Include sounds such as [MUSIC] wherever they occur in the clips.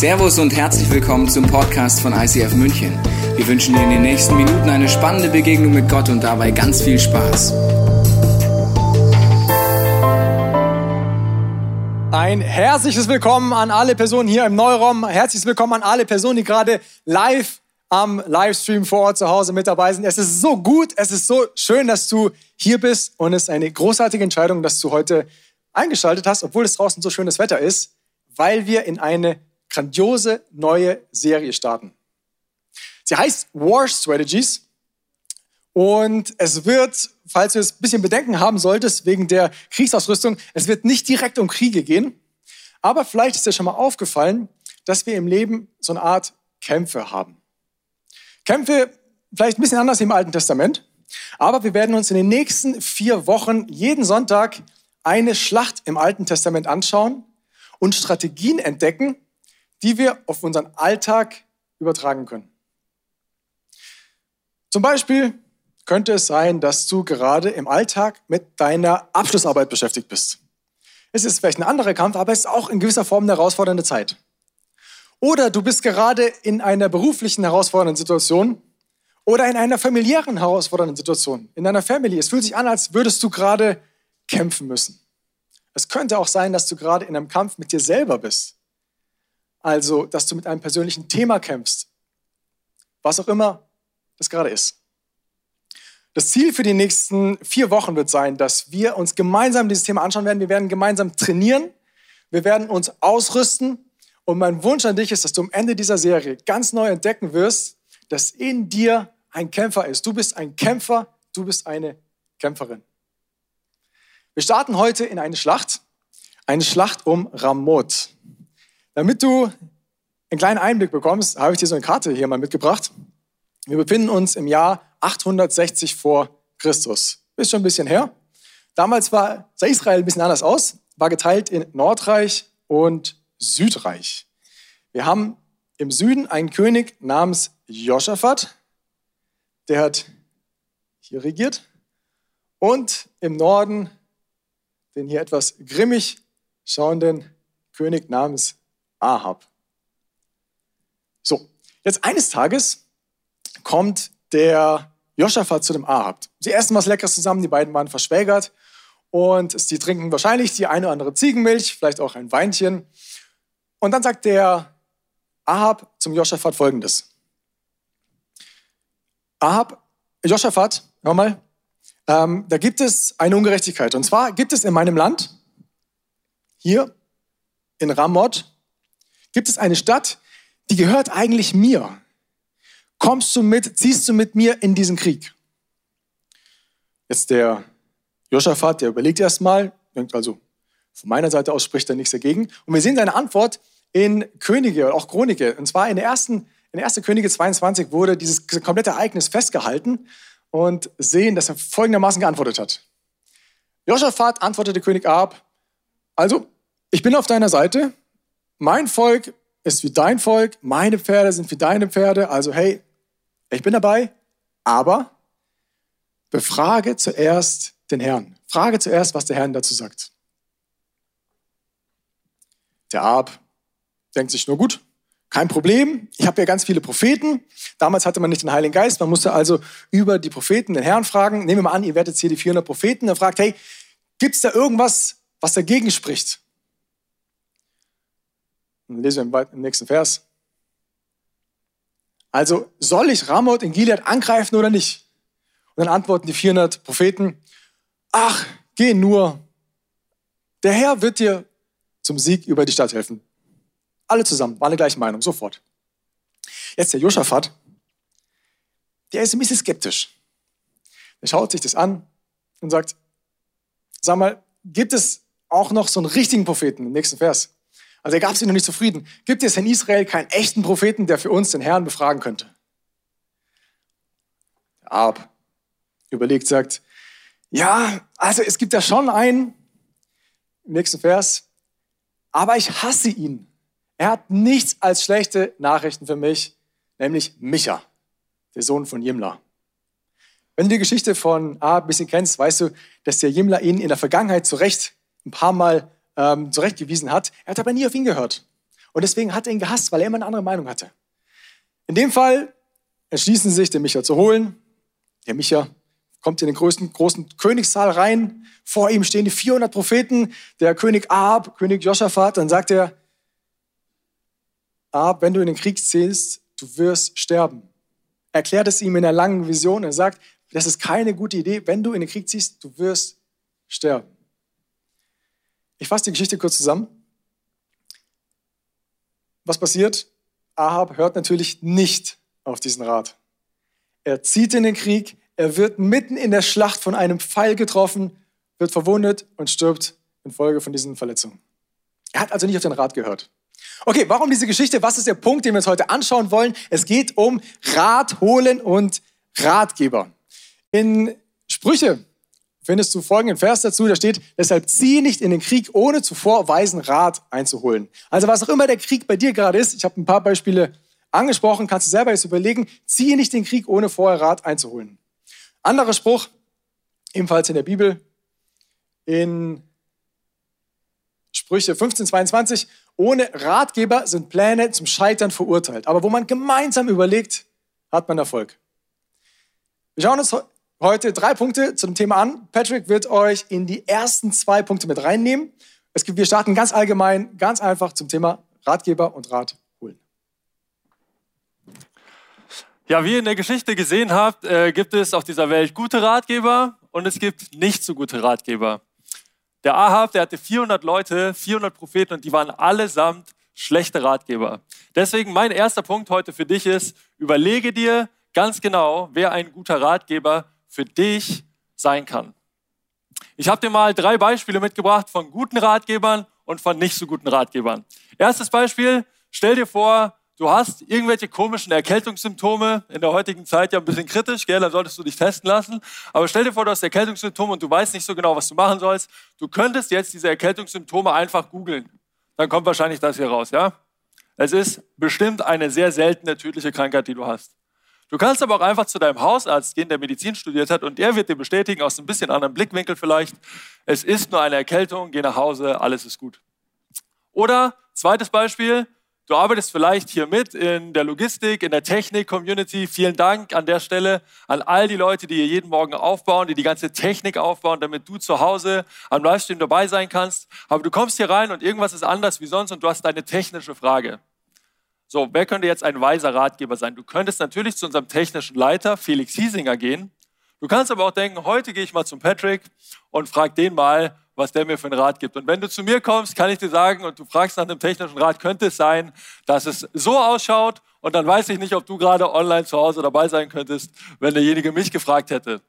Servus und herzlich willkommen zum Podcast von ICF München. Wir wünschen dir in den nächsten Minuten eine spannende Begegnung mit Gott und dabei ganz viel Spaß. Ein herzliches Willkommen an alle Personen hier im Neuraum. Herzliches Willkommen an alle Personen, die gerade live am Livestream vor Ort zu Hause mit dabei sind. Es ist so gut, es ist so schön, dass du hier bist und es ist eine großartige Entscheidung, dass du heute eingeschaltet hast, obwohl es draußen so schönes Wetter ist, weil wir in eine grandiose neue Serie starten. Sie heißt War Strategies und es wird, falls du es ein bisschen Bedenken haben solltest, wegen der Kriegsausrüstung, es wird nicht direkt um Kriege gehen, aber vielleicht ist dir schon mal aufgefallen, dass wir im Leben so eine Art Kämpfe haben. Kämpfe vielleicht ein bisschen anders im Alten Testament, aber wir werden uns in den nächsten vier Wochen jeden Sonntag eine Schlacht im Alten Testament anschauen und Strategien entdecken, die wir auf unseren Alltag übertragen können. Zum Beispiel könnte es sein, dass du gerade im Alltag mit deiner Abschlussarbeit beschäftigt bist. Es ist vielleicht ein anderer Kampf, aber es ist auch in gewisser Form eine herausfordernde Zeit. Oder du bist gerade in einer beruflichen herausfordernden Situation oder in einer familiären herausfordernden Situation, in deiner Family. Es fühlt sich an, als würdest du gerade kämpfen müssen. Es könnte auch sein, dass du gerade in einem Kampf mit dir selber bist. Also, dass du mit einem persönlichen Thema kämpfst. Was auch immer das gerade ist. Das Ziel für die nächsten vier Wochen wird sein, dass wir uns gemeinsam dieses Thema anschauen werden. Wir werden gemeinsam trainieren. Wir werden uns ausrüsten. Und mein Wunsch an dich ist, dass du am Ende dieser Serie ganz neu entdecken wirst, dass in dir ein Kämpfer ist. Du bist ein Kämpfer, du bist eine Kämpferin. Wir starten heute in eine Schlacht, eine Schlacht um Ramoth. Damit du einen kleinen Einblick bekommst, habe ich dir so eine Karte hier mal mitgebracht. Wir befinden uns im Jahr 860 vor Christus. Ist schon ein bisschen her. Damals war, sah Israel ein bisschen anders aus, war geteilt in Nordreich und Südreich. Wir haben im Süden einen König namens Joschafat, der hat hier regiert. Und im Norden den hier etwas grimmig schauenden König namens Ahab. So, jetzt eines Tages kommt der Joschafat zu dem Ahab. Sie essen was Leckeres zusammen, die beiden waren verschwägert und sie trinken wahrscheinlich die eine oder andere Ziegenmilch, vielleicht auch ein Weinchen. Und dann sagt der Ahab zum Joschafat folgendes. Ahab, Joschafat, hör mal, ähm, da gibt es eine Ungerechtigkeit. Und zwar gibt es in meinem Land, hier in Ramoth, gibt es eine Stadt, die gehört eigentlich mir. Kommst du mit, ziehst du mit mir in diesen Krieg? Jetzt der Joschafat, der überlegt erstmal, denkt also, von meiner Seite aus spricht er nichts dagegen. Und wir sehen seine Antwort in Könige, auch Chronike. Und zwar in der ersten, in 1. Könige 22 wurde dieses komplette Ereignis festgehalten und sehen, dass er folgendermaßen geantwortet hat. Joschafat antwortete König Ahab, also, ich bin auf deiner Seite, mein Volk ist wie dein Volk, meine Pferde sind wie deine Pferde, also hey, ich bin dabei, aber befrage zuerst den Herrn. Frage zuerst, was der Herr dazu sagt. Der Ahab denkt sich nur gut, kein Problem, ich habe ja ganz viele Propheten. Damals hatte man nicht den Heiligen Geist, man musste also über die Propheten den Herrn fragen. Nehmen wir mal an, ihr werdet hier die 400 Propheten. Er fragt, hey, gibt es da irgendwas, was dagegen spricht? Dann lesen wir im nächsten Vers. Also, soll ich Ramoth in Gilead angreifen oder nicht? Und dann antworten die 400 Propheten, ach, geh nur. Der Herr wird dir zum Sieg über die Stadt helfen. Alle zusammen, waren der gleichen Meinung, sofort. Jetzt der Josaphat, der ist ein bisschen skeptisch. Er schaut sich das an und sagt, sag mal, gibt es auch noch so einen richtigen Propheten im nächsten Vers? Also er gab sich noch nicht zufrieden. Gibt es in Israel keinen echten Propheten, der für uns den Herrn befragen könnte? Der Ab überlegt, sagt, ja, also es gibt ja schon einen, im nächsten Vers, aber ich hasse ihn. Er hat nichts als schlechte Nachrichten für mich, nämlich Micha, der Sohn von Jimla. Wenn du die Geschichte von A ein bisschen kennst, weißt du, dass der Jimla ihn in der Vergangenheit zu Recht ein paar Mal ähm, zurechtgewiesen hat. Er hat aber nie auf ihn gehört. Und deswegen hat er ihn gehasst, weil er immer eine andere Meinung hatte. In dem Fall entschließen sie sich, den Micha zu holen. Der Micha kommt in den größten, großen Königssaal rein. Vor ihm stehen die 400 Propheten, der König Ahab, König Joschafat. Dann sagt er, Ahab, wenn du in den Krieg ziehst, du wirst sterben. Er erklärt es ihm in einer langen Vision. Er sagt, das ist keine gute Idee. Wenn du in den Krieg ziehst, du wirst sterben. Ich fasse die Geschichte kurz zusammen. Was passiert? Ahab hört natürlich nicht auf diesen Rat. Er zieht in den Krieg, er wird mitten in der Schlacht von einem Pfeil getroffen, wird verwundet und stirbt infolge von diesen Verletzungen. Er hat also nicht auf den Rat gehört. Okay, warum diese Geschichte? Was ist der Punkt, den wir uns heute anschauen wollen? Es geht um Rat holen und Ratgeber. In Sprüche findest du folgenden Vers dazu, da steht, deshalb zieh nicht in den Krieg, ohne zuvor weisen Rat einzuholen. Also was auch immer der Krieg bei dir gerade ist, ich habe ein paar Beispiele angesprochen, kannst du selber jetzt überlegen, ziehe nicht den Krieg, ohne vorher Rat einzuholen. Anderer Spruch, ebenfalls in der Bibel, in Sprüche 15, 22, ohne Ratgeber sind Pläne zum Scheitern verurteilt. Aber wo man gemeinsam überlegt, hat man Erfolg. Wir schauen uns heute drei Punkte zu dem Thema an. Patrick wird euch in die ersten zwei Punkte mit reinnehmen. Es gibt, wir starten ganz allgemein, ganz einfach zum Thema Ratgeber und Rat holen. Ja, wie ihr in der Geschichte gesehen habt, äh, gibt es auf dieser Welt gute Ratgeber und es gibt nicht so gute Ratgeber. Der Ahab, der hatte 400 Leute, 400 Propheten und die waren allesamt schlechte Ratgeber. Deswegen mein erster Punkt heute für dich ist, überlege dir ganz genau, wer ein guter Ratgeber für dich sein kann. Ich habe dir mal drei Beispiele mitgebracht von guten Ratgebern und von nicht so guten Ratgebern. Erstes Beispiel, stell dir vor, du hast irgendwelche komischen Erkältungssymptome, in der heutigen Zeit ja ein bisschen kritisch, gell, da solltest du dich testen lassen. Aber stell dir vor, du hast Erkältungssymptome und du weißt nicht so genau, was du machen sollst. Du könntest jetzt diese Erkältungssymptome einfach googeln. Dann kommt wahrscheinlich das hier raus, ja? Es ist bestimmt eine sehr seltene tödliche Krankheit, die du hast. Du kannst aber auch einfach zu deinem Hausarzt gehen, der Medizin studiert hat, und er wird dir bestätigen, aus ein bisschen anderen Blickwinkel vielleicht, es ist nur eine Erkältung, geh nach Hause, alles ist gut. Oder, zweites Beispiel, du arbeitest vielleicht hier mit in der Logistik, in der Technik-Community. Vielen Dank an der Stelle an all die Leute, die hier jeden Morgen aufbauen, die die ganze Technik aufbauen, damit du zu Hause am Livestream dabei sein kannst. Aber du kommst hier rein und irgendwas ist anders wie sonst und du hast eine technische Frage. So, wer könnte jetzt ein weiser Ratgeber sein? Du könntest natürlich zu unserem technischen Leiter, Felix Hiesinger, gehen. Du kannst aber auch denken, heute gehe ich mal zum Patrick und frage den mal, was der mir für einen Rat gibt. Und wenn du zu mir kommst, kann ich dir sagen, und du fragst nach einem technischen Rat, könnte es sein, dass es so ausschaut und dann weiß ich nicht, ob du gerade online zu Hause dabei sein könntest, wenn derjenige mich gefragt hätte.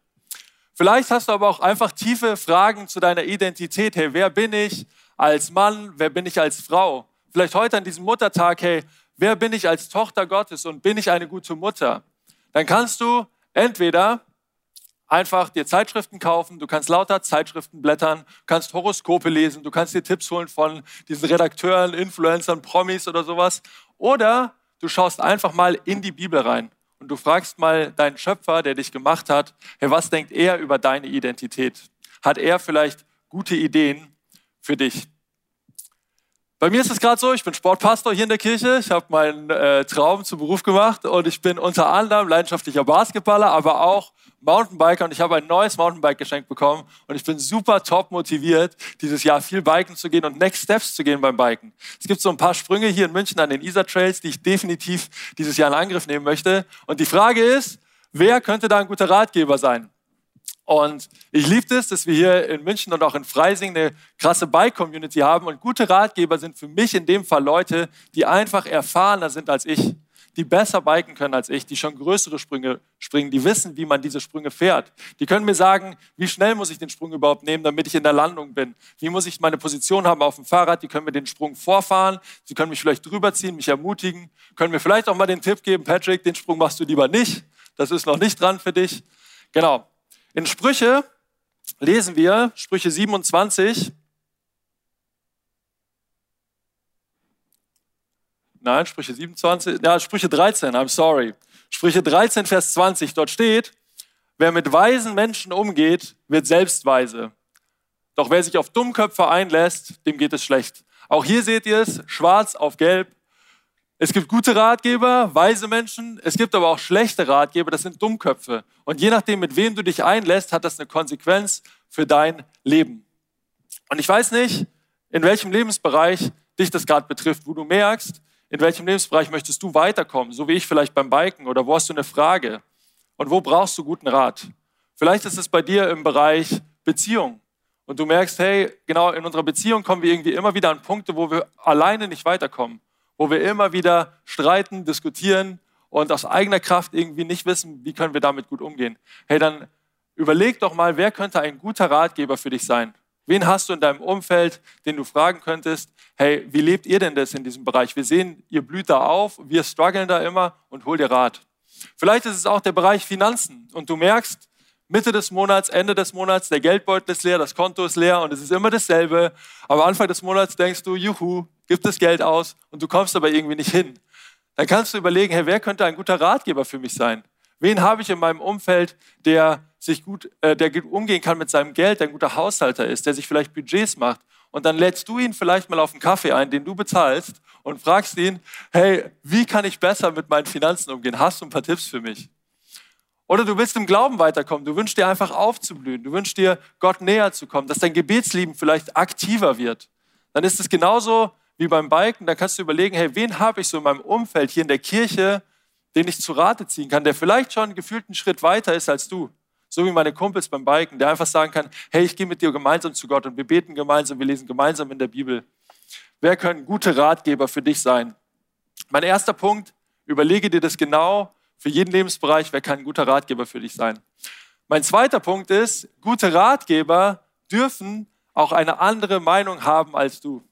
Vielleicht hast du aber auch einfach tiefe Fragen zu deiner Identität. Hey, wer bin ich als Mann? Wer bin ich als Frau? Vielleicht heute an diesem Muttertag, hey, wer bin ich als Tochter Gottes und bin ich eine gute Mutter, dann kannst du entweder einfach dir Zeitschriften kaufen, du kannst lauter Zeitschriften blättern, kannst Horoskope lesen, du kannst dir Tipps holen von diesen Redakteuren, Influencern, Promis oder sowas. Oder du schaust einfach mal in die Bibel rein und du fragst mal deinen Schöpfer, der dich gemacht hat, hey, was denkt er über deine Identität? Hat er vielleicht gute Ideen für dich? Bei mir ist es gerade so, ich bin Sportpastor hier in der Kirche. Ich habe meinen äh, Traum zum Beruf gemacht und ich bin unter anderem leidenschaftlicher Basketballer, aber auch Mountainbiker und ich habe ein neues Mountainbike geschenkt bekommen und ich bin super top motiviert, dieses Jahr viel biken zu gehen und Next Steps zu gehen beim Biken. Es gibt so ein paar Sprünge hier in München an den Isar Trails, die ich definitiv dieses Jahr in Angriff nehmen möchte. Und die Frage ist, wer könnte da ein guter Ratgeber sein? Und ich liebe es, dass wir hier in München und auch in Freising eine krasse Bike-Community haben. Und gute Ratgeber sind für mich in dem Fall Leute, die einfach erfahrener sind als ich, die besser biken können als ich, die schon größere Sprünge springen, die wissen, wie man diese Sprünge fährt. Die können mir sagen, wie schnell muss ich den Sprung überhaupt nehmen, damit ich in der Landung bin? Wie muss ich meine Position haben auf dem Fahrrad? Die können mir den Sprung vorfahren. Sie können mich vielleicht drüber ziehen, mich ermutigen, können mir vielleicht auch mal den Tipp geben, Patrick, den Sprung machst du lieber nicht. Das ist noch nicht dran für dich. Genau. In Sprüche lesen wir, Sprüche 27, Nein, Sprüche 27, ja, Sprüche 13, I'm sorry. Sprüche 13, Vers 20, dort steht, wer mit weisen Menschen umgeht, wird selbst weise. Doch wer sich auf Dummköpfe einlässt, dem geht es schlecht. Auch hier seht ihr es, schwarz auf gelb. Es gibt gute Ratgeber, weise Menschen, es gibt aber auch schlechte Ratgeber, das sind Dummköpfe. Und je nachdem, mit wem du dich einlässt, hat das eine Konsequenz für dein Leben. Und ich weiß nicht, in welchem Lebensbereich dich das gerade betrifft, wo du merkst, in welchem Lebensbereich möchtest du weiterkommen, so wie ich vielleicht beim Biken oder wo hast du eine Frage und wo brauchst du guten Rat. Vielleicht ist es bei dir im Bereich Beziehung und du merkst, hey, genau in unserer Beziehung kommen wir irgendwie immer wieder an Punkte, wo wir alleine nicht weiterkommen wo wir immer wieder streiten, diskutieren und aus eigener Kraft irgendwie nicht wissen, wie können wir damit gut umgehen. Hey, dann überleg doch mal, wer könnte ein guter Ratgeber für dich sein? Wen hast du in deinem Umfeld, den du fragen könntest, hey, wie lebt ihr denn das in diesem Bereich? Wir sehen, ihr blüht da auf, wir strugglen da immer und hol dir Rat. Vielleicht ist es auch der Bereich Finanzen und du merkst, Mitte des Monats, Ende des Monats, der Geldbeutel ist leer, das Konto ist leer und es ist immer dasselbe. Aber Anfang des Monats denkst du, juhu, gib das Geld aus und du kommst aber irgendwie nicht hin. Dann kannst du überlegen, hey, wer könnte ein guter Ratgeber für mich sein? Wen habe ich in meinem Umfeld, der sich gut, äh, der umgehen kann mit seinem Geld, der ein guter Haushalter ist, der sich vielleicht Budgets macht? Und dann lädst du ihn vielleicht mal auf einen Kaffee ein, den du bezahlst und fragst ihn, hey, wie kann ich besser mit meinen Finanzen umgehen? Hast du ein paar Tipps für mich? Oder du willst im Glauben weiterkommen. Du wünschst dir einfach aufzublühen. Du wünschst dir, Gott näher zu kommen, dass dein Gebetsleben vielleicht aktiver wird. Dann ist es genauso wie beim Biken. Da kannst du überlegen, hey, wen habe ich so in meinem Umfeld hier in der Kirche, den ich zu Rate ziehen kann, der vielleicht schon gefühlt einen Schritt weiter ist als du. So wie meine Kumpels beim Biken, der einfach sagen kann, hey, ich gehe mit dir gemeinsam zu Gott und wir beten gemeinsam, wir lesen gemeinsam in der Bibel. Wer können gute Ratgeber für dich sein? Mein erster Punkt, überlege dir das genau für jeden Lebensbereich, wer kann ein guter Ratgeber für dich sein? Mein zweiter Punkt ist, gute Ratgeber dürfen auch eine andere Meinung haben als du.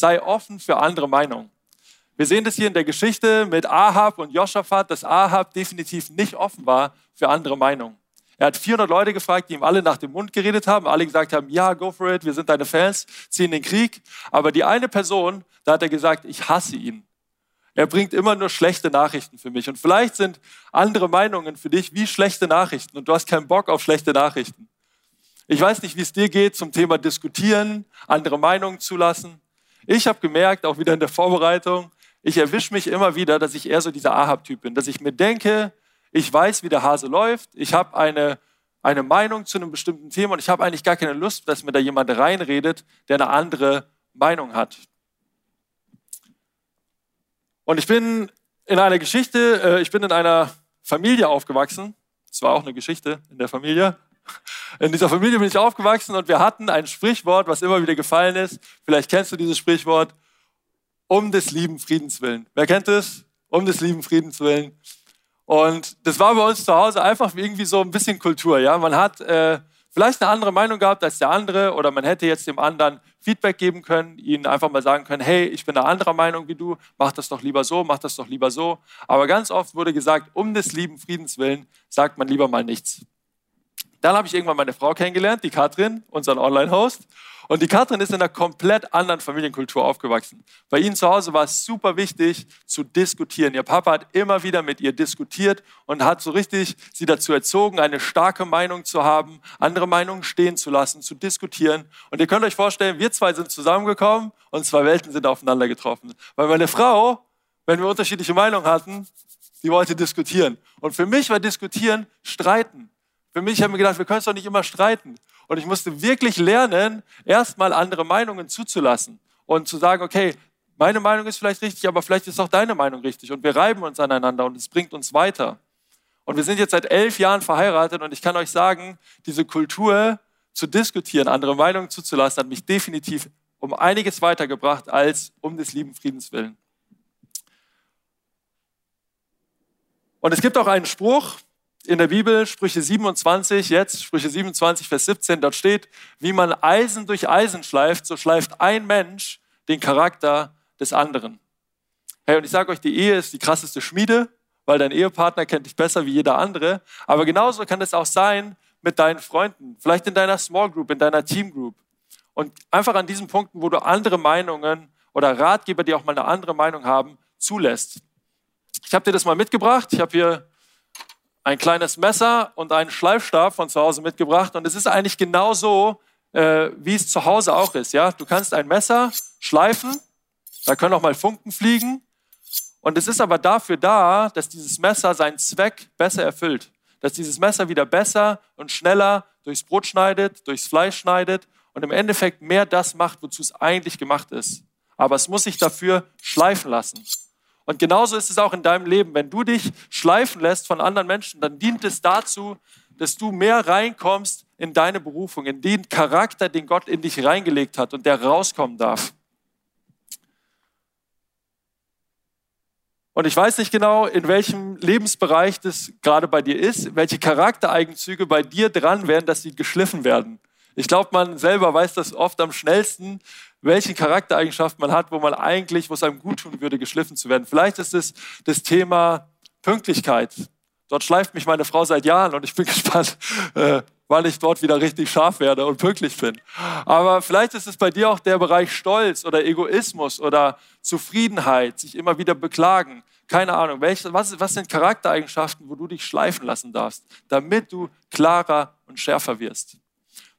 Sei offen für andere Meinungen. Wir sehen das hier in der Geschichte mit Ahab und Joschafat, dass Ahab definitiv nicht offen war für andere Meinungen. Er hat 400 Leute gefragt, die ihm alle nach dem Mund geredet haben, alle gesagt haben, ja, go for it, wir sind deine Fans, ziehen den Krieg. Aber die eine Person, da hat er gesagt, ich hasse ihn. Er bringt immer nur schlechte Nachrichten für mich. Und vielleicht sind andere Meinungen für dich wie schlechte Nachrichten und du hast keinen Bock auf schlechte Nachrichten. Ich weiß nicht, wie es dir geht zum Thema diskutieren, andere Meinungen zulassen. Ich habe gemerkt, auch wieder in der Vorbereitung, ich erwische mich immer wieder, dass ich eher so dieser Ahab-Typ bin, dass ich mir denke, ich weiß, wie der Hase läuft, ich habe eine, eine Meinung zu einem bestimmten Thema und ich habe eigentlich gar keine Lust, dass mir da jemand reinredet, der eine andere Meinung hat. Und ich bin in einer Geschichte, äh, ich bin in einer Familie aufgewachsen. Es war auch eine Geschichte in der Familie. [LAUGHS] In dieser Familie bin ich aufgewachsen und wir hatten ein Sprichwort, was immer wieder gefallen ist. Vielleicht kennst du dieses Sprichwort. Um des lieben Friedens willen. Wer kennt es? Um des lieben Friedens willen. Und das war bei uns zu Hause einfach irgendwie so ein bisschen Kultur. Ja, man hat äh, vielleicht eine andere Meinung gehabt als der andere oder man hätte jetzt dem anderen Feedback geben können, ihnen einfach mal sagen können, hey, ich bin eine andere Meinung wie du, mach das doch lieber so, mach das doch lieber so. Aber ganz oft wurde gesagt, um des lieben Friedens willen sagt man lieber mal nichts. Dann habe ich irgendwann meine Frau kennengelernt, die Katrin, unseren Online-Host. Und die Katrin ist in einer komplett anderen Familienkultur aufgewachsen. Bei ihnen zu Hause war es super wichtig zu diskutieren. Ihr Papa hat immer wieder mit ihr diskutiert und hat so richtig sie dazu erzogen, eine starke Meinung zu haben, andere Meinungen stehen zu lassen, zu diskutieren. Und ihr könnt euch vorstellen, wir zwei sind zusammengekommen und zwei Welten sind aufeinander getroffen. Weil meine Frau, wenn wir unterschiedliche Meinungen hatten, die wollte diskutieren. Und für mich war diskutieren streiten. Für mich haben wir gedacht, wir können es doch nicht immer streiten. Und ich musste wirklich lernen, erstmal andere Meinungen zuzulassen und zu sagen, okay, meine Meinung ist vielleicht richtig, aber vielleicht ist auch deine Meinung richtig. Und wir reiben uns aneinander und es bringt uns weiter. Und wir sind jetzt seit elf Jahren verheiratet und ich kann euch sagen, diese Kultur zu diskutieren, andere Meinungen zuzulassen, hat mich definitiv um einiges weitergebracht als um des lieben Friedens willen. Und es gibt auch einen Spruch, in der Bibel, Sprüche 27, jetzt Sprüche 27, Vers 17, dort steht, wie man Eisen durch Eisen schleift, so schleift ein Mensch den Charakter des anderen. Hey, und ich sage euch, die Ehe ist die krasseste Schmiede, weil dein Ehepartner kennt dich besser wie jeder andere. Aber genauso kann es auch sein mit deinen Freunden, vielleicht in deiner Small Group, in deiner Team Group. Und einfach an diesen Punkten, wo du andere Meinungen oder Ratgeber, die auch mal eine andere Meinung haben, zulässt. Ich habe dir das mal mitgebracht. Ich habe hier ein kleines Messer und einen Schleifstab von zu Hause mitgebracht. Und es ist eigentlich genau so, äh, wie es zu Hause auch ist. Ja, du kannst ein Messer schleifen, da können auch mal Funken fliegen. Und es ist aber dafür da, dass dieses Messer seinen Zweck besser erfüllt. Dass dieses Messer wieder besser und schneller durchs Brot schneidet, durchs Fleisch schneidet und im Endeffekt mehr das macht, wozu es eigentlich gemacht ist. Aber es muss sich dafür schleifen lassen. Und genauso ist es auch in deinem Leben. Wenn du dich schleifen lässt von anderen Menschen, dann dient es dazu, dass du mehr reinkommst in deine Berufung, in den Charakter, den Gott in dich reingelegt hat und der rauskommen darf. Und ich weiß nicht genau, in welchem Lebensbereich das gerade bei dir ist, welche Charaktereigenzüge bei dir dran wären, dass sie geschliffen werden. Ich glaube, man selber weiß das oft am schnellsten, welche Charaktereigenschaften man hat, wo man eigentlich, wo es einem gut tun würde, geschliffen zu werden. Vielleicht ist es das Thema Pünktlichkeit. Dort schleift mich meine Frau seit Jahren und ich bin [LAUGHS] gespannt, äh, wann ich dort wieder richtig scharf werde und pünktlich bin. Aber vielleicht ist es bei dir auch der Bereich Stolz oder Egoismus oder Zufriedenheit, sich immer wieder beklagen. Keine Ahnung, welche, was, was sind Charaktereigenschaften, wo du dich schleifen lassen darfst, damit du klarer und schärfer wirst.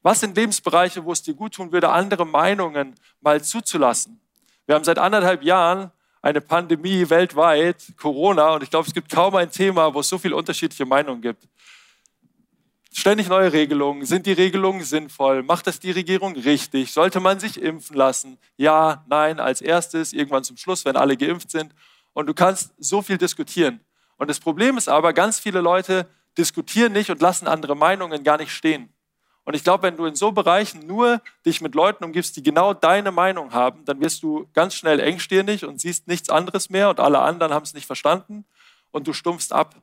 Was sind Lebensbereiche, wo es dir gut tun würde, andere Meinungen mal zuzulassen? Wir haben seit anderthalb Jahren eine Pandemie weltweit, Corona, und ich glaube, es gibt kaum ein Thema, wo es so viele unterschiedliche Meinungen gibt. Ständig neue Regelungen. Sind die Regelungen sinnvoll? Macht das die Regierung richtig? Sollte man sich impfen lassen? Ja, nein, als erstes, irgendwann zum Schluss, wenn alle geimpft sind. Und du kannst so viel diskutieren. Und das Problem ist aber, ganz viele Leute diskutieren nicht und lassen andere Meinungen gar nicht stehen. Und ich glaube, wenn du in so Bereichen nur dich mit Leuten umgibst, die genau deine Meinung haben, dann wirst du ganz schnell engstirnig und siehst nichts anderes mehr und alle anderen haben es nicht verstanden und du stumpfst ab.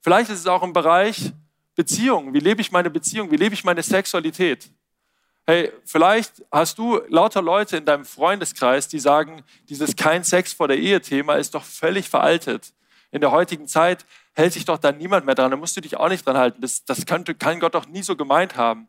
Vielleicht ist es auch im Bereich Beziehungen. Wie lebe ich meine Beziehung? Wie lebe ich meine Sexualität? Hey, vielleicht hast du lauter Leute in deinem Freundeskreis, die sagen, dieses kein Sex vor der Ehe-Thema ist doch völlig veraltet. In der heutigen Zeit hält sich doch da niemand mehr dran. Da musst du dich auch nicht dran halten. Das, das könnte, kann Gott doch nie so gemeint haben.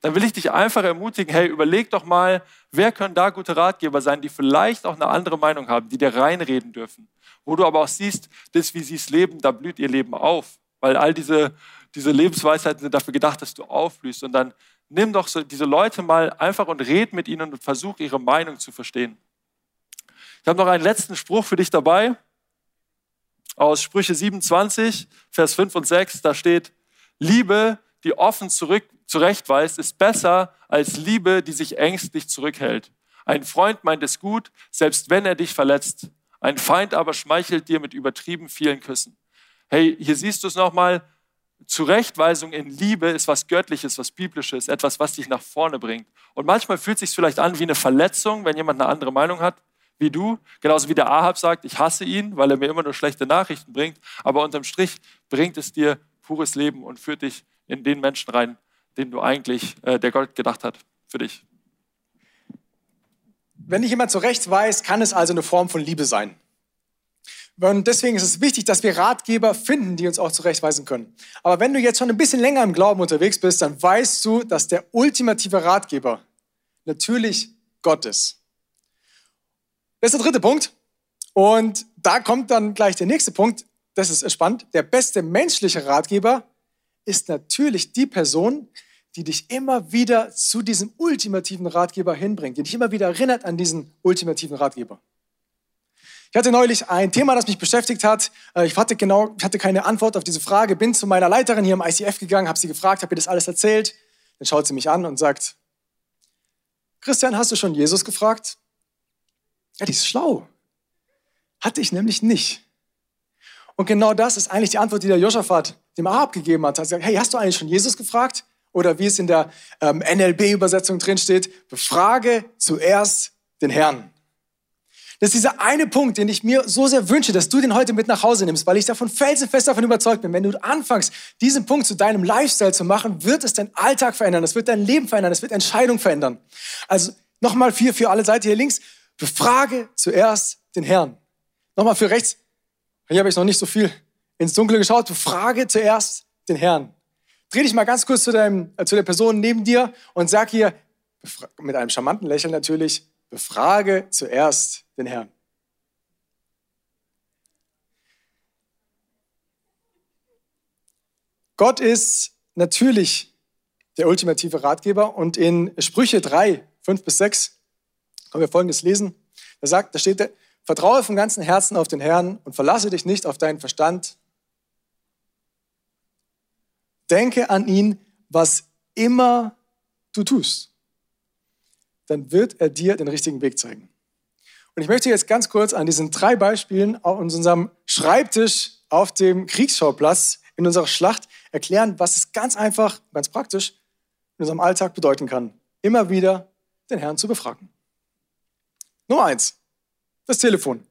Dann will ich dich einfach ermutigen, hey, überleg doch mal, wer können da gute Ratgeber sein, die vielleicht auch eine andere Meinung haben, die dir reinreden dürfen. Wo du aber auch siehst, das, wie sie es leben, da blüht ihr Leben auf. Weil all diese, diese Lebensweisheiten sind dafür gedacht, dass du aufblühst. Und dann nimm doch so diese Leute mal einfach und red mit ihnen und versuch ihre Meinung zu verstehen. Ich habe noch einen letzten Spruch für dich dabei aus Sprüche 27, Vers 5 und 6, da steht, Liebe, die offen zurück, zurechtweist, ist besser als Liebe, die sich ängstlich zurückhält. Ein Freund meint es gut, selbst wenn er dich verletzt. Ein Feind aber schmeichelt dir mit übertrieben vielen Küssen. Hey, hier siehst du es nochmal. Zurechtweisung in Liebe ist was Göttliches, was Biblisches, etwas, was dich nach vorne bringt. Und manchmal fühlt es sich vielleicht an wie eine Verletzung, wenn jemand eine andere Meinung hat wie du. Genauso wie der Ahab sagt, ich hasse ihn, weil er mir immer nur schlechte Nachrichten bringt. Aber unterm Strich bringt es dir pures Leben und führt dich in den Menschen rein, den du eigentlich, äh, der Gott gedacht hat für dich. Wenn nicht jemand zurecht weiß, kann es also eine Form von Liebe sein. Und deswegen ist es wichtig, dass wir Ratgeber finden, die uns auch zurechtweisen können. Aber wenn du jetzt schon ein bisschen länger im Glauben unterwegs bist, dann weißt du, dass der ultimative Ratgeber natürlich Gott ist. Das ist der dritte Punkt. Und da kommt dann gleich der nächste Punkt. Das ist spannend. Der beste menschliche Ratgeber ist natürlich die Person, die dich immer wieder zu diesem ultimativen Ratgeber hinbringt, die dich immer wieder erinnert an diesen ultimativen Ratgeber. Ich hatte neulich ein Thema, das mich beschäftigt hat. Äh, ich hatte genau, ich hatte keine Antwort auf diese Frage, bin zu meiner Leiterin hier im ICF gegangen, habe sie gefragt, habe ihr das alles erzählt. Dann schaut sie mich an und sagt, Christian, hast du schon Jesus gefragt? Ja, die ist schlau. Hatte ich nämlich nicht. Und genau das ist eigentlich die Antwort, die der Josaphat dem Ahab gegeben hat. Er hat gesagt, hey, hast du eigentlich schon Jesus gefragt? Oder wie es in der ähm, NLB-Übersetzung drin steht, befrage zuerst den Herrn. Das ist dieser eine Punkt, den ich mir so sehr wünsche, dass du den heute mit nach Hause nimmst, weil ich davon felsenfest davon überzeugt bin. Wenn du anfängst, diesen Punkt zu deinem Lifestyle zu machen, wird es deinen Alltag verändern, es wird dein Leben verändern, es wird Entscheidungen verändern. Also nochmal vier für alle Seite hier links. Befrage zuerst den Herrn. Nochmal für rechts. Hier habe ich noch nicht so viel ins Dunkle geschaut. Befrage zuerst den Herrn. Dreh dich mal ganz kurz zu, deinem, äh, zu der Person neben dir und sag ihr, mit einem charmanten Lächeln natürlich, befrage zuerst den Herrn. Gott ist natürlich der ultimative Ratgeber. Und in Sprüche 3, 5 bis 6 können wir Folgendes lesen. Da sagt, da steht, vertraue vom ganzen Herzen auf den Herrn und verlasse dich nicht auf deinen Verstand. Denke an ihn, was immer du tust. Dann wird er dir den richtigen Weg zeigen. Und ich möchte jetzt ganz kurz an diesen drei Beispielen auf unserem Schreibtisch auf dem Kriegsschauplatz in unserer Schlacht erklären, was es ganz einfach, ganz praktisch in unserem Alltag bedeuten kann, immer wieder den Herrn zu befragen. Nummer eins, das Telefon.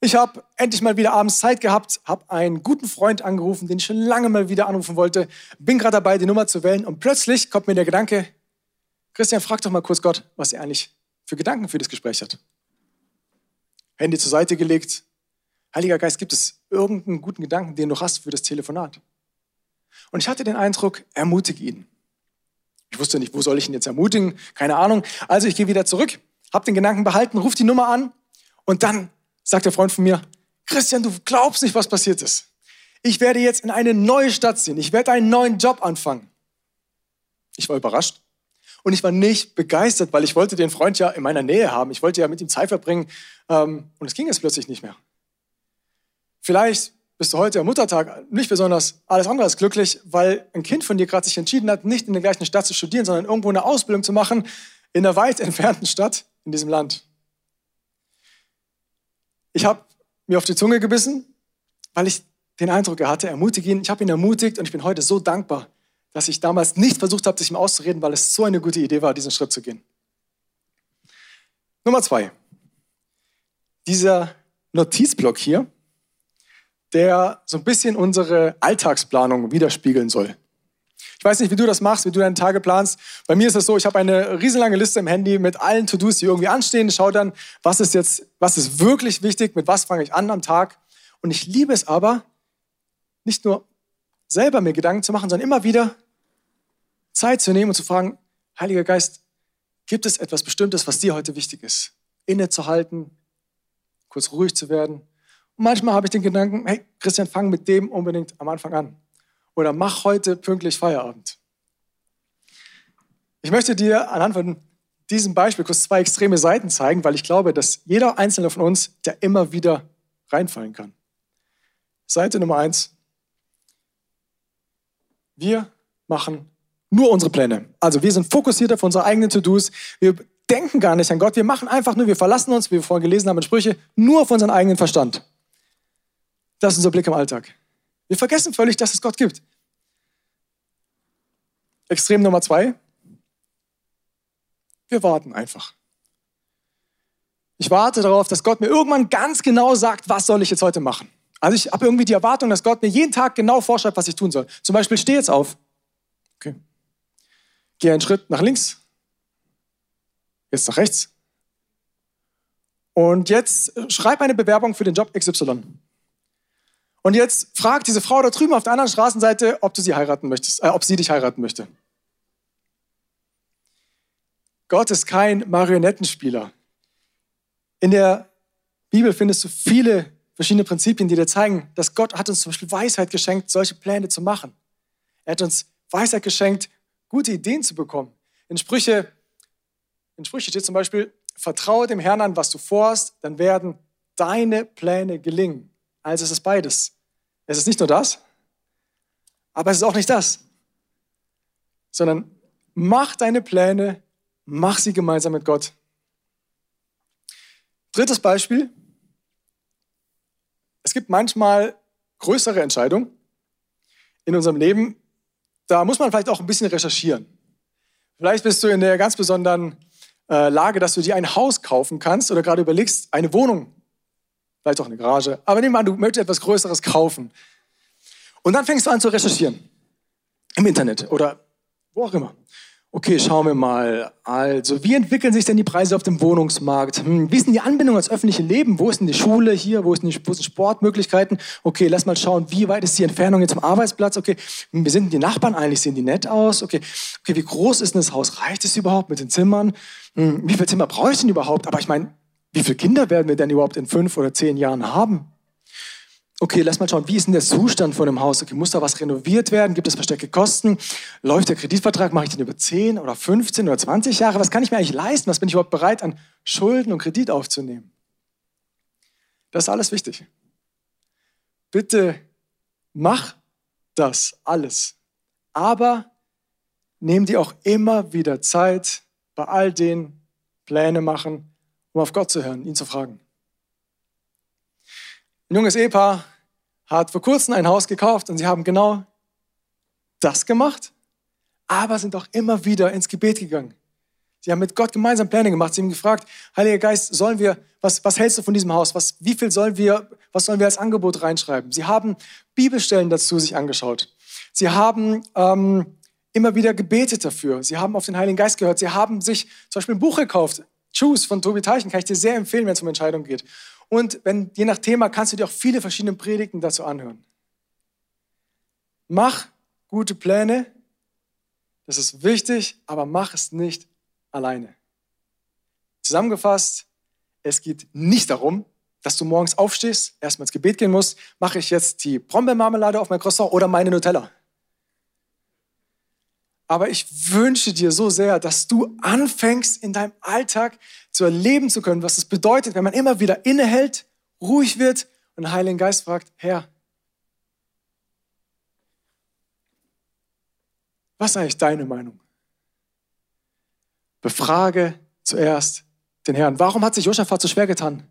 Ich habe endlich mal wieder abends Zeit gehabt, habe einen guten Freund angerufen, den ich schon lange mal wieder anrufen wollte, bin gerade dabei, die Nummer zu wählen und plötzlich kommt mir der Gedanke, Christian, frag doch mal kurz Gott, was er eigentlich für Gedanken für das Gespräch hat. Handy zur Seite gelegt. Heiliger Geist, gibt es irgendeinen guten Gedanken, den du hast für das Telefonat? Und ich hatte den Eindruck, ermutige ihn. Ich wusste nicht, wo soll ich ihn jetzt ermutigen? Keine Ahnung. Also ich gehe wieder zurück, habe den Gedanken behalten, ruf die Nummer an und dann sagt der Freund von mir, Christian, du glaubst nicht, was passiert ist. Ich werde jetzt in eine neue Stadt ziehen. Ich werde einen neuen Job anfangen. Ich war überrascht. Und ich war nicht begeistert, weil ich wollte den Freund ja in meiner Nähe haben. Ich wollte ja mit ihm Zeit verbringen. Ähm, und es ging jetzt plötzlich nicht mehr. Vielleicht bist du heute am Muttertag nicht besonders alles andere als glücklich, weil ein Kind von dir gerade sich entschieden hat, nicht in der gleichen Stadt zu studieren, sondern irgendwo eine Ausbildung zu machen in einer weit [LAUGHS] entfernten Stadt in diesem Land. Ich habe mir auf die Zunge gebissen, weil ich den Eindruck hatte, ermutige ihn. Ich habe ihn ermutigt und ich bin heute so dankbar, dass ich damals nicht versucht habe, sich ihm auszureden, weil es so eine gute Idee war, diesen Schritt zu gehen. Nummer zwei. Dieser Notizblock hier, der so ein bisschen unsere Alltagsplanung widerspiegeln soll. Ich weiß nicht, wie du das machst, wie du deine Tage planst. Bei mir ist es so, ich habe eine riesenlange Liste im Handy mit allen To-Dos, die irgendwie anstehen. Ich schaue dann, was ist jetzt, was ist wirklich wichtig, mit was fange ich an am Tag. Und ich liebe es aber, nicht nur selber mir Gedanken zu machen, sondern immer wieder Zeit zu nehmen und zu fragen, Heiliger Geist, gibt es etwas Bestimmtes, was dir heute wichtig ist? Innezuhalten, kurz ruhig zu werden. Und manchmal habe ich den Gedanken, hey, Christian, fang mit dem unbedingt am Anfang an. Oder mach heute pünktlich Feierabend. Ich möchte dir anhand von diesem Beispiel kurz zwei extreme Seiten zeigen, weil ich glaube, dass jeder einzelne von uns der immer wieder reinfallen kann. Seite Nummer eins. Wir machen nur unsere Pläne. Also wir sind fokussiert auf unsere eigenen To-Dos. Wir denken gar nicht an Gott. Wir machen einfach nur, wir verlassen uns, wie wir vorhin gelesen haben in Sprüche, nur auf unseren eigenen Verstand. Das ist unser Blick im Alltag. Wir vergessen völlig, dass es Gott gibt. Extrem Nummer zwei. Wir warten einfach. Ich warte darauf, dass Gott mir irgendwann ganz genau sagt, was soll ich jetzt heute machen. Also ich habe irgendwie die Erwartung, dass Gott mir jeden Tag genau vorschreibt, was ich tun soll. Zum Beispiel, steh jetzt auf. Okay. Geh einen Schritt nach links. Jetzt nach rechts. Und jetzt schreib eine Bewerbung für den Job XY. Und jetzt frag diese Frau da drüben auf der anderen Straßenseite, ob du sie heiraten möchtest, äh, ob sie dich heiraten möchte. Gott ist kein Marionettenspieler. In der Bibel findest du viele verschiedene Prinzipien, die dir zeigen, dass Gott hat uns zum Beispiel Weisheit geschenkt, solche Pläne zu machen. Er hat uns Weisheit geschenkt, gute Ideen zu bekommen. In Sprüche, in Sprüche steht zum Beispiel, vertraue dem Herrn an, was du vorhast, dann werden deine Pläne gelingen. Also es ist beides. Es ist nicht nur das, aber es ist auch nicht das, sondern mach deine Pläne, mach sie gemeinsam mit Gott. Drittes Beispiel, es gibt manchmal größere Entscheidungen in unserem Leben, da muss man vielleicht auch ein bisschen recherchieren. Vielleicht bist du in der ganz besonderen äh, Lage, dass du dir ein Haus kaufen kannst oder gerade überlegst, eine Wohnung, vielleicht auch eine Garage, aber nehmen wir an, du möchtest etwas Größeres kaufen. Und dann fängst du an zu recherchieren im Internet oder wo auch immer. Okay, schauen wir mal. Also, wie entwickeln sich denn die Preise auf dem Wohnungsmarkt? Hm, wie ist denn die Anbindung ans öffentliche Leben? Wo ist denn die Schule hier? Wo, ist die, wo sind Sportmöglichkeiten? Okay, lass mal schauen, wie weit ist die Entfernung jetzt zum Arbeitsplatz? Okay, hm, wie sind die Nachbarn eigentlich? Sehen die nett aus? Okay, okay wie groß ist denn das Haus? Reicht es überhaupt mit den Zimmern? Hm, wie viele Zimmer brauche ich denn überhaupt? Aber ich meine, wie viele Kinder werden wir denn überhaupt in fünf oder zehn Jahren haben? Okay, lass mal schauen, wie ist denn der Zustand von dem Haus? Okay, muss da was renoviert werden? Gibt es versteckte Kosten? Läuft der Kreditvertrag? Mache ich den über 10 oder 15 oder 20 Jahre? Was kann ich mir eigentlich leisten? Was bin ich überhaupt bereit an Schulden und Kredit aufzunehmen? Das ist alles wichtig. Bitte mach das alles. Aber nimm dir auch immer wieder Zeit bei all den Pläne machen, um auf Gott zu hören, ihn zu fragen. Ein junges Ehepaar hat vor kurzem ein Haus gekauft und sie haben genau das gemacht, aber sind auch immer wieder ins Gebet gegangen. Sie haben mit Gott gemeinsam Pläne gemacht. Sie haben gefragt, Heiliger Geist, sollen wir, was, was hältst du von diesem Haus? Was, wie viel sollen wir, was sollen wir als Angebot reinschreiben? Sie haben Bibelstellen dazu sich angeschaut. Sie haben ähm, immer wieder gebetet dafür. Sie haben auf den Heiligen Geist gehört. Sie haben sich zum Beispiel ein Buch gekauft. Choose von Tobi Teichen kann ich dir sehr empfehlen, wenn es um Entscheidungen geht. Und wenn, je nach Thema kannst du dir auch viele verschiedene Predigten dazu anhören. Mach gute Pläne. Das ist wichtig, aber mach es nicht alleine. Zusammengefasst, es geht nicht darum, dass du morgens aufstehst, erstmal ins Gebet gehen musst, mache ich jetzt die Brombeermarmelade auf mein Croissant oder meine Nutella. Aber ich wünsche dir so sehr, dass du anfängst, in deinem Alltag zu erleben zu können, was es bedeutet, wenn man immer wieder innehält, ruhig wird und den Heiligen Geist fragt, Herr, was ist eigentlich deine Meinung? Befrage zuerst den Herrn. Warum hat sich Josaphat so schwer getan?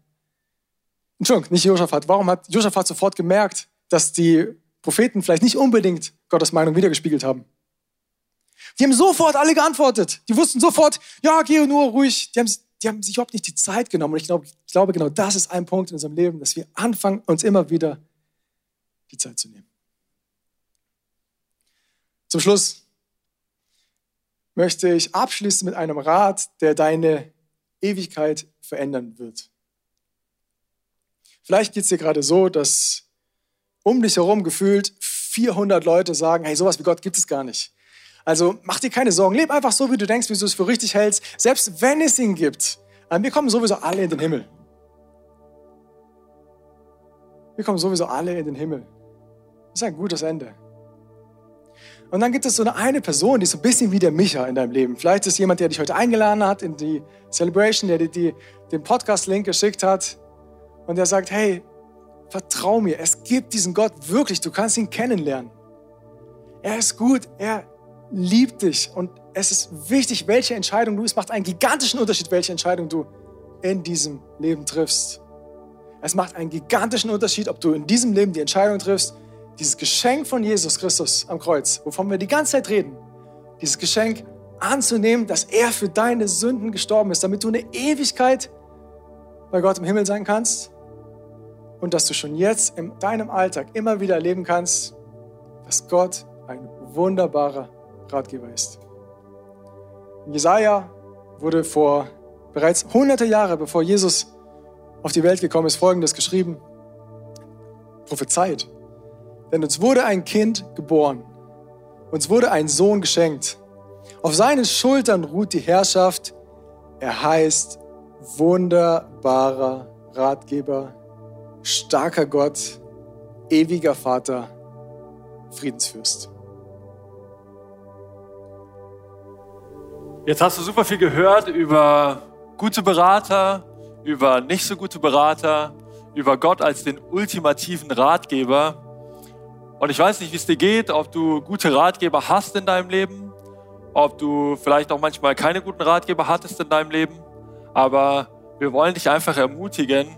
Entschuldigung, nicht Josaphat. Warum hat Josaphat sofort gemerkt, dass die Propheten vielleicht nicht unbedingt Gottes Meinung wiedergespiegelt haben? Die haben sofort alle geantwortet. Die wussten sofort, ja, geh nur ruhig. Die haben, die haben sich überhaupt nicht die Zeit genommen. Und ich glaube, ich glaube, genau das ist ein Punkt in unserem Leben, dass wir anfangen, uns immer wieder die Zeit zu nehmen. Zum Schluss möchte ich abschließen mit einem Rat, der deine Ewigkeit verändern wird. Vielleicht geht es dir gerade so, dass um dich herum gefühlt 400 Leute sagen, hey, sowas wie Gott gibt es gar nicht. Also mach dir keine Sorgen, leb einfach so, wie du denkst, wie du es für richtig hältst. Selbst wenn es ihn gibt, ähm, wir kommen sowieso alle in den Himmel. Wir kommen sowieso alle in den Himmel. Das ist ein gutes Ende. Und dann gibt es so eine, eine Person, die ist so ein bisschen wie der Micha in deinem Leben. Vielleicht ist jemand, der dich heute eingeladen hat in die Celebration, der dir die, den Podcast-Link geschickt hat und der sagt, hey, vertrau mir, es gibt diesen Gott wirklich, du kannst ihn kennenlernen. Er ist gut, er liebt dich und es ist wichtig, welche Entscheidung du, es macht einen gigantischen Unterschied, welche Entscheidung du in diesem Leben triffst. Es macht einen gigantischen Unterschied, ob du in diesem Leben die Entscheidung triffst, dieses Geschenk von Jesus Christus am Kreuz, wovon wir die ganze Zeit reden, dieses Geschenk anzunehmen, dass er für deine Sünden gestorben ist, damit du eine Ewigkeit bei Gott im Himmel sein kannst und dass du schon jetzt in deinem Alltag immer wieder erleben kannst, dass Gott ein wunderbarer Ratgeber ist. Jesaja wurde vor bereits hunderte Jahre, bevor Jesus auf die Welt gekommen ist, folgendes geschrieben: Prophezeit. Denn uns wurde ein Kind geboren, uns wurde ein Sohn geschenkt. Auf seinen Schultern ruht die Herrschaft. Er heißt wunderbarer Ratgeber, starker Gott, ewiger Vater, Friedensfürst. Jetzt hast du super viel gehört über gute Berater, über nicht so gute Berater, über Gott als den ultimativen Ratgeber. Und ich weiß nicht, wie es dir geht, ob du gute Ratgeber hast in deinem Leben, ob du vielleicht auch manchmal keine guten Ratgeber hattest in deinem Leben. Aber wir wollen dich einfach ermutigen,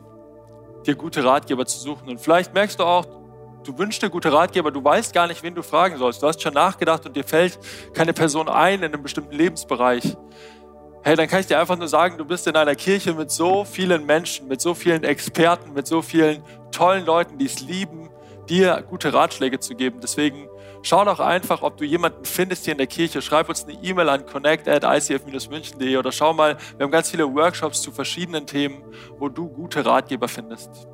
dir gute Ratgeber zu suchen. Und vielleicht merkst du auch, du wünschst dir gute Ratgeber, du weißt gar nicht, wen du fragen sollst. Du hast schon nachgedacht und dir fällt keine Person ein in einem bestimmten Lebensbereich. Hey, dann kann ich dir einfach nur sagen, du bist in einer Kirche mit so vielen Menschen, mit so vielen Experten, mit so vielen tollen Leuten, die es lieben, dir gute Ratschläge zu geben. Deswegen schau doch einfach, ob du jemanden findest hier in der Kirche. Schreib uns eine E-Mail an connect at icf-münchen.de oder schau mal, wir haben ganz viele Workshops zu verschiedenen Themen, wo du gute Ratgeber findest.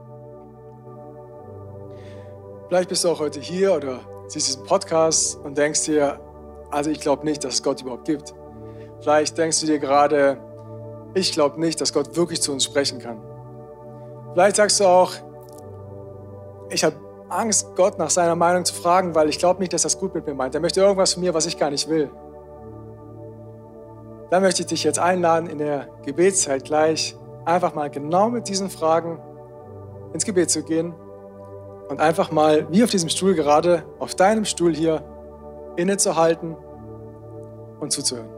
Vielleicht bist du auch heute hier oder siehst diesen Podcast und denkst dir, also ich glaube nicht, dass es Gott überhaupt gibt. Vielleicht denkst du dir gerade, ich glaube nicht, dass Gott wirklich zu uns sprechen kann. Vielleicht sagst du auch, ich habe Angst, Gott nach seiner Meinung zu fragen, weil ich glaube nicht, dass er es gut mit mir meint. Er möchte irgendwas von mir, was ich gar nicht will. Dann möchte ich dich jetzt einladen, in der Gebetszeit gleich einfach mal genau mit diesen Fragen ins Gebet zu gehen und einfach mal, wie auf diesem Stuhl gerade, auf deinem Stuhl hier, innezuhalten und zuzuhören.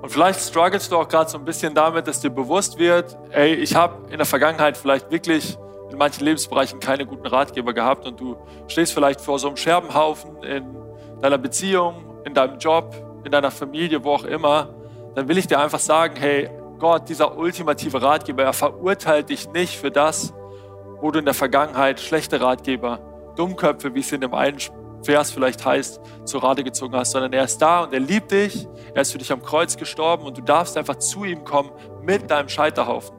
Und vielleicht strugglest du auch gerade so ein bisschen damit, dass dir bewusst wird, ey, ich habe in der Vergangenheit vielleicht wirklich in manchen Lebensbereichen keine guten Ratgeber gehabt und du stehst vielleicht vor so einem Scherbenhaufen in deiner Beziehung, in deinem Job, in deiner Familie, wo auch immer, dann will ich dir einfach sagen, hey, Gott, dieser ultimative Ratgeber, er verurteilt dich nicht für das, wo du in der Vergangenheit schlechte Ratgeber, Dummköpfe, wie es in dem einen Vers vielleicht heißt, zur Rate gezogen hast, sondern er ist da und er liebt dich, er ist für dich am Kreuz gestorben und du darfst einfach zu ihm kommen mit deinem Scheiterhaufen.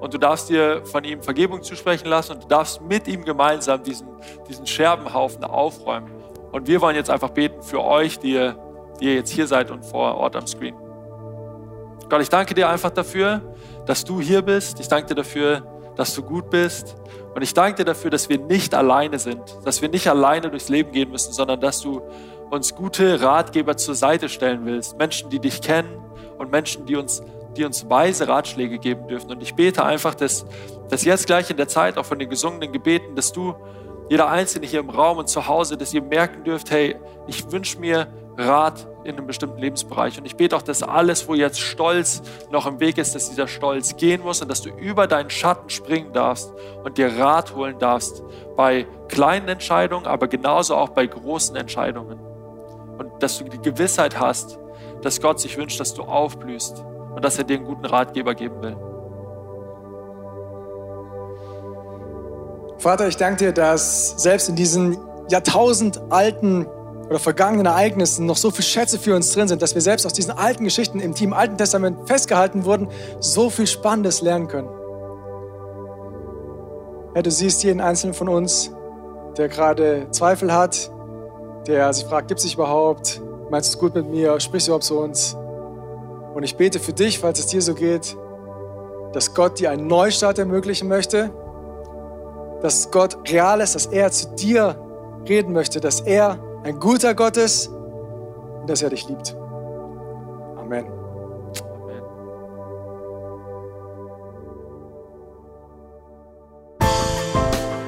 Und du darfst dir von ihm Vergebung zusprechen lassen und du darfst mit ihm gemeinsam diesen, diesen Scherbenhaufen aufräumen. Und wir wollen jetzt einfach beten für euch, die ihr, die ihr jetzt hier seid und vor Ort am Screen. Gott, ich danke dir einfach dafür, dass du hier bist. Ich danke dir dafür, dass du gut bist. Und ich danke dir dafür, dass wir nicht alleine sind, dass wir nicht alleine durchs Leben gehen müssen, sondern dass du uns gute Ratgeber zur Seite stellen willst. Menschen, die dich kennen und Menschen, die uns, die uns weise Ratschläge geben dürfen. Und ich bete einfach, dass, dass jetzt gleich in der Zeit, auch von den gesungenen Gebeten, dass du, jeder Einzelne hier im Raum und zu Hause, dass ihr merken dürft, hey, ich wünsche mir Rat in einem bestimmten Lebensbereich. Und ich bete auch, dass alles, wo jetzt Stolz noch im Weg ist, dass dieser Stolz gehen muss und dass du über deinen Schatten springen darfst und dir Rat holen darfst bei kleinen Entscheidungen, aber genauso auch bei großen Entscheidungen. Und dass du die Gewissheit hast, dass Gott sich wünscht, dass du aufblühst und dass er dir einen guten Ratgeber geben will. Vater, ich danke dir, dass selbst in diesen jahrtausendalten oder vergangenen Ereignissen noch so viele Schätze für uns drin sind, dass wir selbst aus diesen alten Geschichten im Team Alten Testament festgehalten wurden, so viel Spannendes lernen können. Herr, du siehst jeden einzelnen von uns, der gerade Zweifel hat, der sich fragt, gibt es sich überhaupt? Meinst du es gut mit mir? Sprichst du überhaupt zu uns? Und ich bete für dich, falls es dir so geht, dass Gott dir einen Neustart ermöglichen möchte, dass Gott real ist, dass er zu dir reden möchte, dass er ein guter Gott ist und dass er dich liebt. Amen.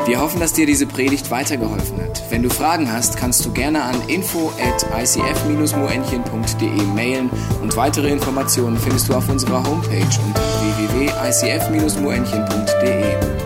Wir hoffen, dass dir diese Predigt weitergeholfen hat. Wenn du Fragen hast, kannst du gerne an info at icf-moenchen.de mailen und weitere Informationen findest du auf unserer Homepage unter www.icf-moenchen.de.